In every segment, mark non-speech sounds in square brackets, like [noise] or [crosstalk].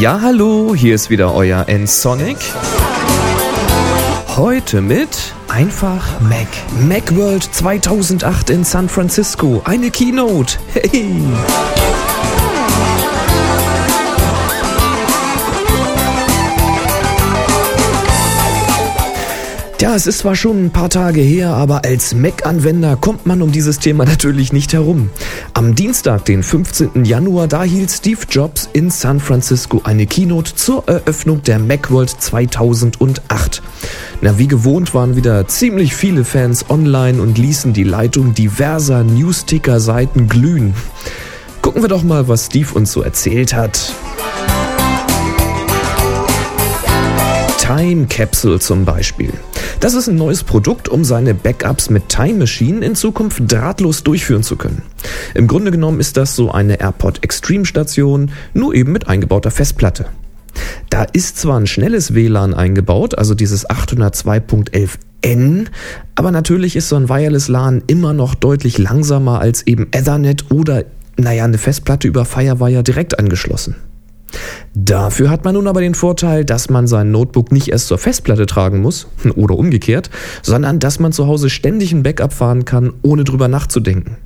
Ja, hallo, hier ist wieder euer N-Sonic. Heute mit einfach Mac. Macworld 2008 in San Francisco. Eine Keynote. Hey! Ja, es ist zwar schon ein paar Tage her, aber als Mac-Anwender kommt man um dieses Thema natürlich nicht herum. Am Dienstag, den 15. Januar, da hielt Steve Jobs in San Francisco eine Keynote zur Eröffnung der Macworld 2008. Na, wie gewohnt waren wieder ziemlich viele Fans online und ließen die Leitung diverser Newsticker-Seiten glühen. Gucken wir doch mal, was Steve uns so erzählt hat. Time Capsule zum Beispiel. Das ist ein neues Produkt, um seine Backups mit Time Machine in Zukunft drahtlos durchführen zu können. Im Grunde genommen ist das so eine AirPod Extreme Station, nur eben mit eingebauter Festplatte. Da ist zwar ein schnelles WLAN eingebaut, also dieses 802.11n, aber natürlich ist so ein Wireless LAN immer noch deutlich langsamer als eben Ethernet oder, naja, eine Festplatte über Firewire direkt angeschlossen. Dafür hat man nun aber den Vorteil, dass man sein Notebook nicht erst zur Festplatte tragen muss [laughs] oder umgekehrt, sondern dass man zu Hause ständig ein Backup fahren kann, ohne drüber nachzudenken.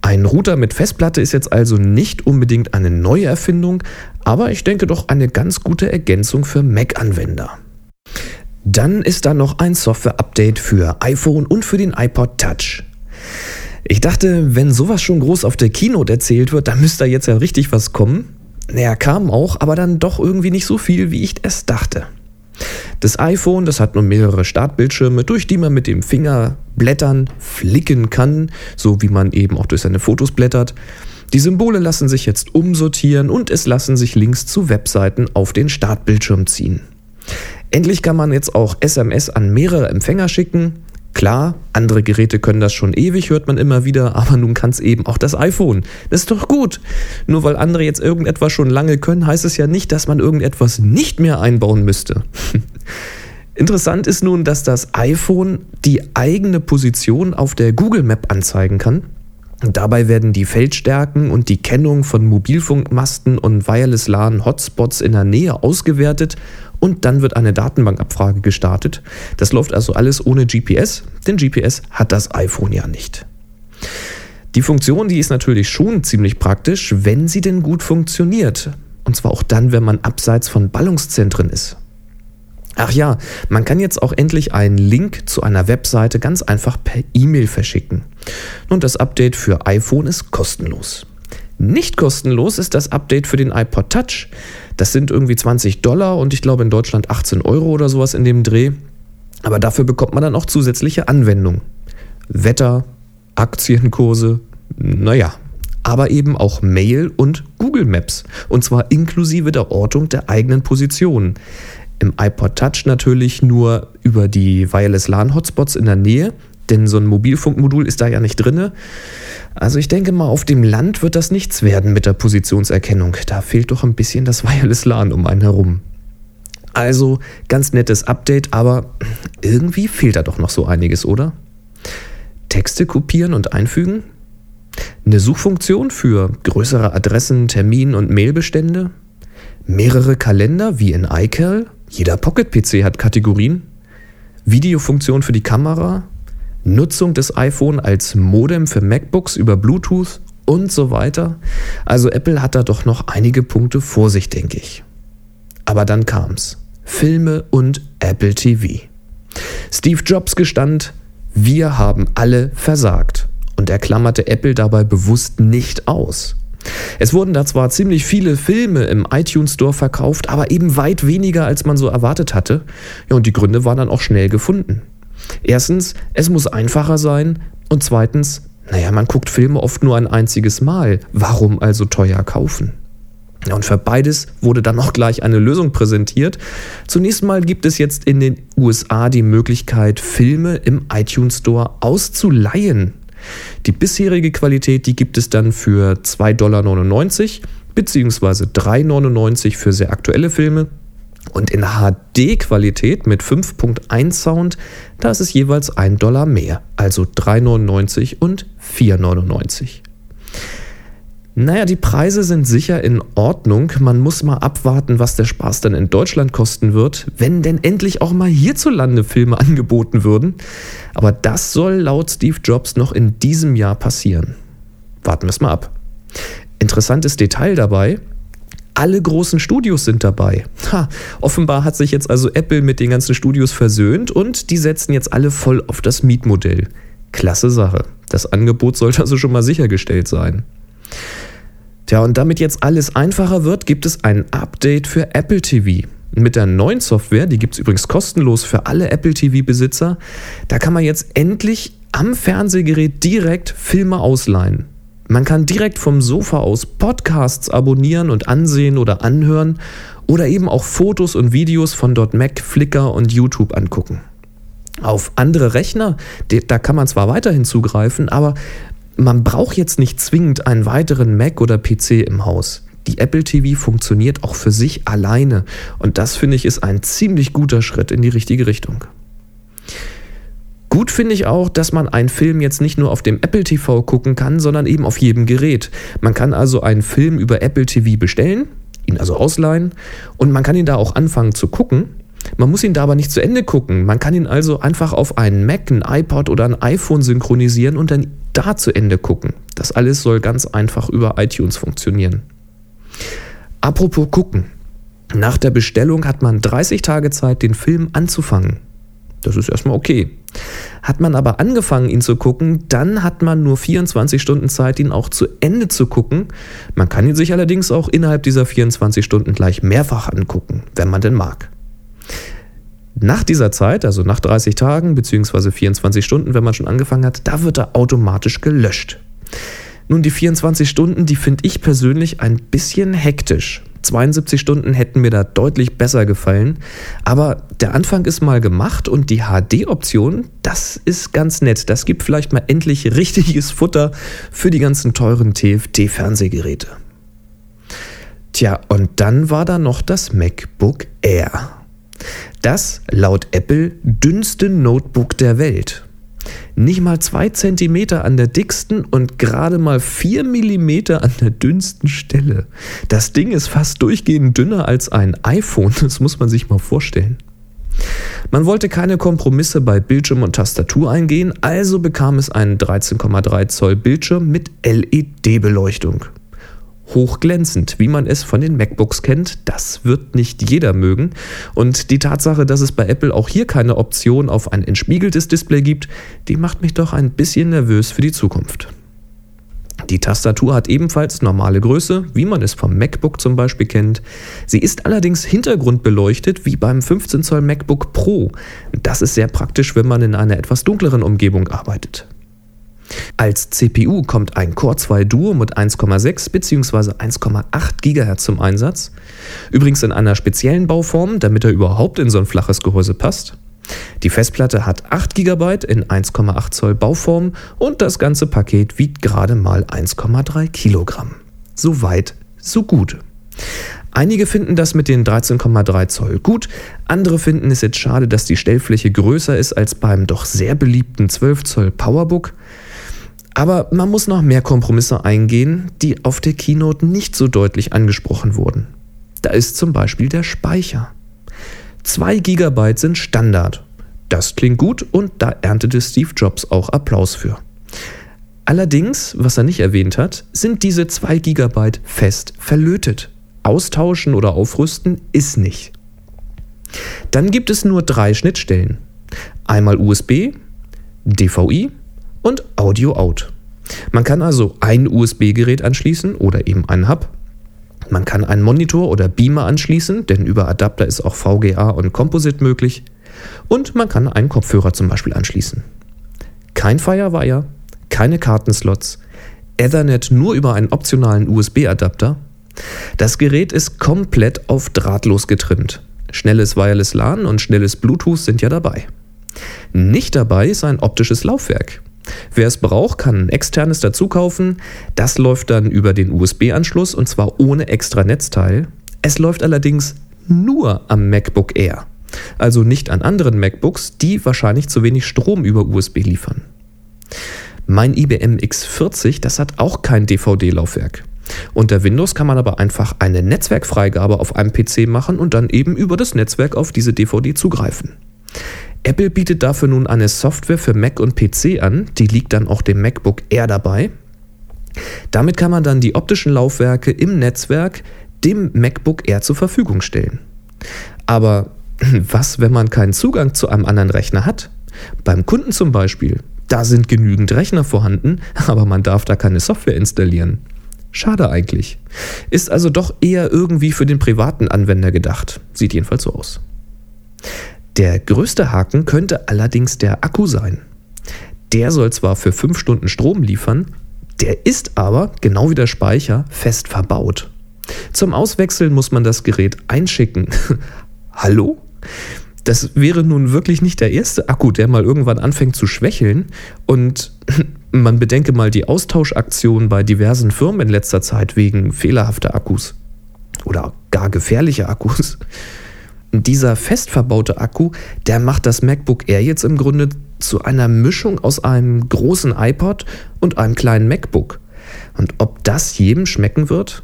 Ein Router mit Festplatte ist jetzt also nicht unbedingt eine neue Erfindung, aber ich denke doch eine ganz gute Ergänzung für Mac-Anwender. Dann ist da noch ein Software-Update für iPhone und für den iPod Touch. Ich dachte, wenn sowas schon groß auf der Keynote erzählt wird, dann müsste da jetzt ja richtig was kommen. Naja, kam auch, aber dann doch irgendwie nicht so viel, wie ich es dachte. Das iPhone, das hat nun mehrere Startbildschirme, durch die man mit dem Finger blättern, flicken kann, so wie man eben auch durch seine Fotos blättert. Die Symbole lassen sich jetzt umsortieren und es lassen sich Links zu Webseiten auf den Startbildschirm ziehen. Endlich kann man jetzt auch SMS an mehrere Empfänger schicken, Klar, andere Geräte können das schon ewig, hört man immer wieder, aber nun kann es eben auch das iPhone. Das ist doch gut. Nur weil andere jetzt irgendetwas schon lange können, heißt es ja nicht, dass man irgendetwas nicht mehr einbauen müsste. [laughs] Interessant ist nun, dass das iPhone die eigene Position auf der Google Map anzeigen kann. Dabei werden die Feldstärken und die Kennung von Mobilfunkmasten und Wireless LAN Hotspots in der Nähe ausgewertet und dann wird eine Datenbankabfrage gestartet. Das läuft also alles ohne GPS, denn GPS hat das iPhone ja nicht. Die Funktion, die ist natürlich schon ziemlich praktisch, wenn sie denn gut funktioniert. Und zwar auch dann, wenn man abseits von Ballungszentren ist. Ach ja, man kann jetzt auch endlich einen Link zu einer Webseite ganz einfach per E-Mail verschicken. Und das Update für iPhone ist kostenlos. Nicht kostenlos ist das Update für den iPod Touch. Das sind irgendwie 20 Dollar und ich glaube in Deutschland 18 Euro oder sowas in dem Dreh. Aber dafür bekommt man dann auch zusätzliche Anwendungen. Wetter, Aktienkurse, naja, aber eben auch Mail und Google Maps. Und zwar inklusive der Ortung der eigenen Position. Im iPod Touch natürlich nur über die Wireless LAN Hotspots in der Nähe, denn so ein Mobilfunkmodul ist da ja nicht drinne. Also ich denke mal, auf dem Land wird das nichts werden mit der Positionserkennung. Da fehlt doch ein bisschen das Wireless LAN um einen herum. Also ganz nettes Update, aber irgendwie fehlt da doch noch so einiges, oder? Texte kopieren und einfügen? Eine Suchfunktion für größere Adressen, Termin- und Mailbestände? Mehrere Kalender wie in iCal? Jeder Pocket-PC hat Kategorien? Videofunktion für die Kamera? Nutzung des iPhone als Modem für MacBooks über Bluetooth und so weiter. Also Apple hat da doch noch einige Punkte vor sich, denke ich. Aber dann kam's. Filme und Apple TV. Steve Jobs gestand, wir haben alle versagt. Und er klammerte Apple dabei bewusst nicht aus. Es wurden da zwar ziemlich viele Filme im iTunes Store verkauft, aber eben weit weniger, als man so erwartet hatte. Ja, und die Gründe waren dann auch schnell gefunden. Erstens, es muss einfacher sein und zweitens, naja, man guckt Filme oft nur ein einziges Mal. Warum also teuer kaufen? Und für beides wurde dann auch gleich eine Lösung präsentiert. Zunächst mal gibt es jetzt in den USA die Möglichkeit, Filme im iTunes Store auszuleihen. Die bisherige Qualität, die gibt es dann für 2,99 Dollar bzw. 3,99 für sehr aktuelle Filme und in HD-Qualität mit 5.1 Sound, da ist es jeweils 1 Dollar mehr, also 3,99 und 4,99. Naja, die Preise sind sicher in Ordnung. Man muss mal abwarten, was der Spaß dann in Deutschland kosten wird, wenn denn endlich auch mal hierzulande Filme [laughs] angeboten würden. Aber das soll laut Steve Jobs noch in diesem Jahr passieren. Warten wir es mal ab. Interessantes Detail dabei. Alle großen Studios sind dabei. Ha, offenbar hat sich jetzt also Apple mit den ganzen Studios versöhnt und die setzen jetzt alle voll auf das Mietmodell. Klasse Sache. Das Angebot sollte also schon mal sichergestellt sein. Tja, und damit jetzt alles einfacher wird, gibt es ein Update für Apple TV. Mit der neuen Software, die gibt es übrigens kostenlos für alle Apple TV-Besitzer, da kann man jetzt endlich am Fernsehgerät direkt Filme ausleihen. Man kann direkt vom Sofa aus Podcasts abonnieren und ansehen oder anhören oder eben auch Fotos und Videos von Mac, Flickr und YouTube angucken. Auf andere Rechner, da kann man zwar weiterhin zugreifen, aber man braucht jetzt nicht zwingend einen weiteren Mac oder PC im Haus. Die Apple TV funktioniert auch für sich alleine und das finde ich ist ein ziemlich guter Schritt in die richtige Richtung. Gut finde ich auch, dass man einen Film jetzt nicht nur auf dem Apple TV gucken kann, sondern eben auf jedem Gerät. Man kann also einen Film über Apple TV bestellen, ihn also ausleihen und man kann ihn da auch anfangen zu gucken man muss ihn da aber nicht zu Ende gucken. Man kann ihn also einfach auf einen Mac, ein iPod oder ein iPhone synchronisieren und dann da zu Ende gucken. Das alles soll ganz einfach über iTunes funktionieren. Apropos gucken. Nach der Bestellung hat man 30 Tage Zeit, den Film anzufangen. Das ist erstmal okay. Hat man aber angefangen, ihn zu gucken, dann hat man nur 24 Stunden Zeit, ihn auch zu Ende zu gucken. Man kann ihn sich allerdings auch innerhalb dieser 24 Stunden gleich mehrfach angucken, wenn man denn mag. Nach dieser Zeit, also nach 30 Tagen bzw. 24 Stunden, wenn man schon angefangen hat, da wird er automatisch gelöscht. Nun, die 24 Stunden, die finde ich persönlich ein bisschen hektisch. 72 Stunden hätten mir da deutlich besser gefallen. Aber der Anfang ist mal gemacht und die HD-Option, das ist ganz nett. Das gibt vielleicht mal endlich richtiges Futter für die ganzen teuren TFT-Fernsehgeräte. Tja, und dann war da noch das MacBook Air. Das laut Apple dünnste Notebook der Welt. Nicht mal zwei Zentimeter an der dicksten und gerade mal vier Millimeter an der dünnsten Stelle. Das Ding ist fast durchgehend dünner als ein iPhone, das muss man sich mal vorstellen. Man wollte keine Kompromisse bei Bildschirm und Tastatur eingehen, also bekam es einen 13,3 Zoll Bildschirm mit LED-Beleuchtung hochglänzend, wie man es von den MacBooks kennt. Das wird nicht jeder mögen. Und die Tatsache, dass es bei Apple auch hier keine Option auf ein entspiegeltes Display gibt, die macht mich doch ein bisschen nervös für die Zukunft. Die Tastatur hat ebenfalls normale Größe, wie man es vom MacBook zum Beispiel kennt. Sie ist allerdings hintergrundbeleuchtet wie beim 15 Zoll MacBook Pro. Das ist sehr praktisch, wenn man in einer etwas dunkleren Umgebung arbeitet. Als CPU kommt ein Core 2 Duo mit 1,6 bzw. 1,8 GHz zum Einsatz. Übrigens in einer speziellen Bauform, damit er überhaupt in so ein flaches Gehäuse passt. Die Festplatte hat 8 GB in 1,8 Zoll Bauform und das ganze Paket wiegt gerade mal 1,3 Kilogramm. So weit, so gut. Einige finden das mit den 13,3 Zoll gut, andere finden es jetzt schade, dass die Stellfläche größer ist als beim doch sehr beliebten 12 Zoll Powerbook. Aber man muss noch mehr Kompromisse eingehen, die auf der Keynote nicht so deutlich angesprochen wurden. Da ist zum Beispiel der Speicher. 2 GB sind Standard. Das klingt gut und da erntete Steve Jobs auch Applaus für. Allerdings, was er nicht erwähnt hat, sind diese 2 GB fest verlötet. Austauschen oder aufrüsten ist nicht. Dann gibt es nur drei Schnittstellen. Einmal USB, DVI und Audio Out. Man kann also ein USB-Gerät anschließen oder eben einen Hub. Man kann einen Monitor oder Beamer anschließen, denn über Adapter ist auch VGA und Composite möglich. Und man kann einen Kopfhörer zum Beispiel anschließen. Kein Firewire, keine Kartenslots, Ethernet nur über einen optionalen USB-Adapter. Das Gerät ist komplett auf drahtlos getrimmt. Schnelles Wireless LAN und schnelles Bluetooth sind ja dabei. Nicht dabei ist ein optisches Laufwerk. Wer es braucht, kann ein externes dazu kaufen. Das läuft dann über den USB-Anschluss und zwar ohne extra Netzteil. Es läuft allerdings nur am MacBook Air. Also nicht an anderen MacBooks, die wahrscheinlich zu wenig Strom über USB liefern. Mein IBM X40, das hat auch kein DVD-Laufwerk. Unter Windows kann man aber einfach eine Netzwerkfreigabe auf einem PC machen und dann eben über das Netzwerk auf diese DVD zugreifen. Apple bietet dafür nun eine Software für Mac und PC an, die liegt dann auch dem MacBook Air dabei. Damit kann man dann die optischen Laufwerke im Netzwerk dem MacBook Air zur Verfügung stellen. Aber [clears throat] was, wenn man keinen Zugang zu einem anderen Rechner hat? Beim Kunden zum Beispiel. Da sind genügend Rechner vorhanden, [laughs] aber man darf da keine Software installieren. Schade eigentlich. Ist also doch eher irgendwie für den privaten Anwender gedacht. Sieht jedenfalls so aus. Der größte Haken könnte allerdings der Akku sein. Der soll zwar für 5 Stunden Strom liefern, der ist aber, genau wie der Speicher, fest verbaut. Zum Auswechseln muss man das Gerät einschicken. [laughs] Hallo? Das wäre nun wirklich nicht der erste Akku, der mal irgendwann anfängt zu schwächeln. Und [laughs] man bedenke mal die Austauschaktionen bei diversen Firmen in letzter Zeit wegen fehlerhafter Akkus oder gar gefährlicher Akkus. Dieser fest verbaute Akku, der macht das MacBook Air jetzt im Grunde zu einer Mischung aus einem großen iPod und einem kleinen MacBook. Und ob das jedem schmecken wird?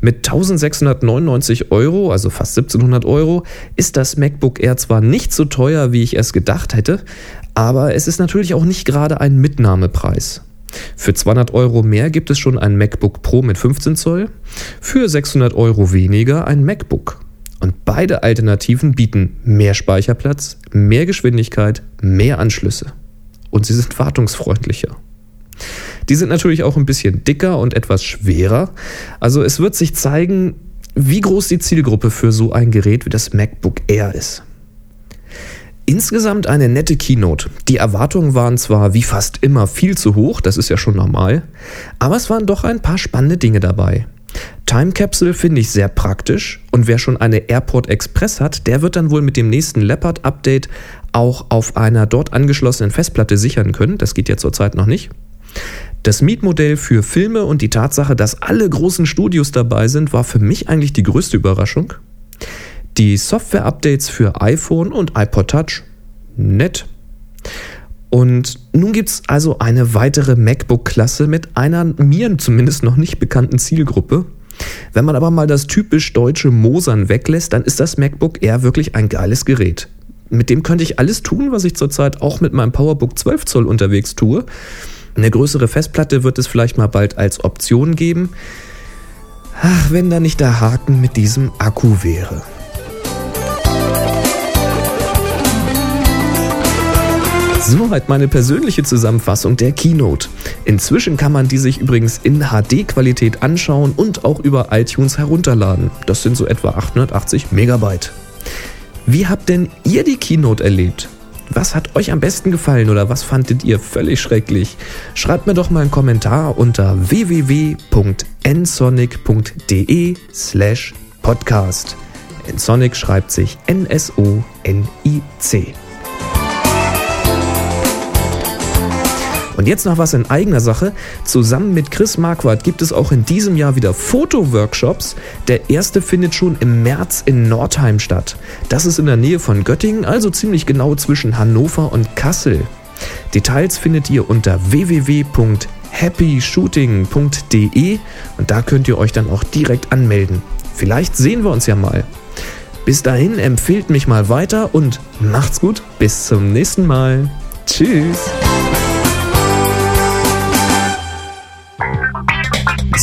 Mit 1699 Euro, also fast 1700 Euro, ist das MacBook Air zwar nicht so teuer, wie ich es gedacht hätte, aber es ist natürlich auch nicht gerade ein Mitnahmepreis. Für 200 Euro mehr gibt es schon ein MacBook Pro mit 15 Zoll, für 600 Euro weniger ein MacBook. Und beide Alternativen bieten mehr Speicherplatz, mehr Geschwindigkeit, mehr Anschlüsse. Und sie sind wartungsfreundlicher. Die sind natürlich auch ein bisschen dicker und etwas schwerer. Also es wird sich zeigen, wie groß die Zielgruppe für so ein Gerät wie das MacBook Air ist. Insgesamt eine nette Keynote. Die Erwartungen waren zwar wie fast immer viel zu hoch, das ist ja schon normal, aber es waren doch ein paar spannende Dinge dabei. Time Capsule finde ich sehr praktisch und wer schon eine Airport Express hat, der wird dann wohl mit dem nächsten Leopard Update auch auf einer dort angeschlossenen Festplatte sichern können. Das geht ja zurzeit noch nicht. Das Mietmodell für Filme und die Tatsache, dass alle großen Studios dabei sind, war für mich eigentlich die größte Überraschung. Die Software-Updates für iPhone und iPod Touch, nett. Und nun gibt es also eine weitere MacBook-Klasse mit einer mir zumindest noch nicht bekannten Zielgruppe. Wenn man aber mal das typisch deutsche Mosern weglässt, dann ist das MacBook Air wirklich ein geiles Gerät. Mit dem könnte ich alles tun, was ich zurzeit auch mit meinem PowerBook 12 Zoll unterwegs tue. Eine größere Festplatte wird es vielleicht mal bald als Option geben. Ach, wenn da nicht der Haken mit diesem Akku wäre. Soweit meine persönliche Zusammenfassung der Keynote. Inzwischen kann man die sich übrigens in HD-Qualität anschauen und auch über iTunes herunterladen. Das sind so etwa 880 Megabyte. Wie habt denn ihr die Keynote erlebt? Was hat euch am besten gefallen oder was fandet ihr völlig schrecklich? Schreibt mir doch mal einen Kommentar unter www.nsonic.de slash podcast. Nsonic schreibt sich N-S-O-N-I-C. Und jetzt noch was in eigener Sache. Zusammen mit Chris Marquardt gibt es auch in diesem Jahr wieder Fotoworkshops. Der erste findet schon im März in Nordheim statt. Das ist in der Nähe von Göttingen, also ziemlich genau zwischen Hannover und Kassel. Details findet ihr unter www.happyshooting.de und da könnt ihr euch dann auch direkt anmelden. Vielleicht sehen wir uns ja mal. Bis dahin empfehlt mich mal weiter und macht's gut. Bis zum nächsten Mal. Tschüss.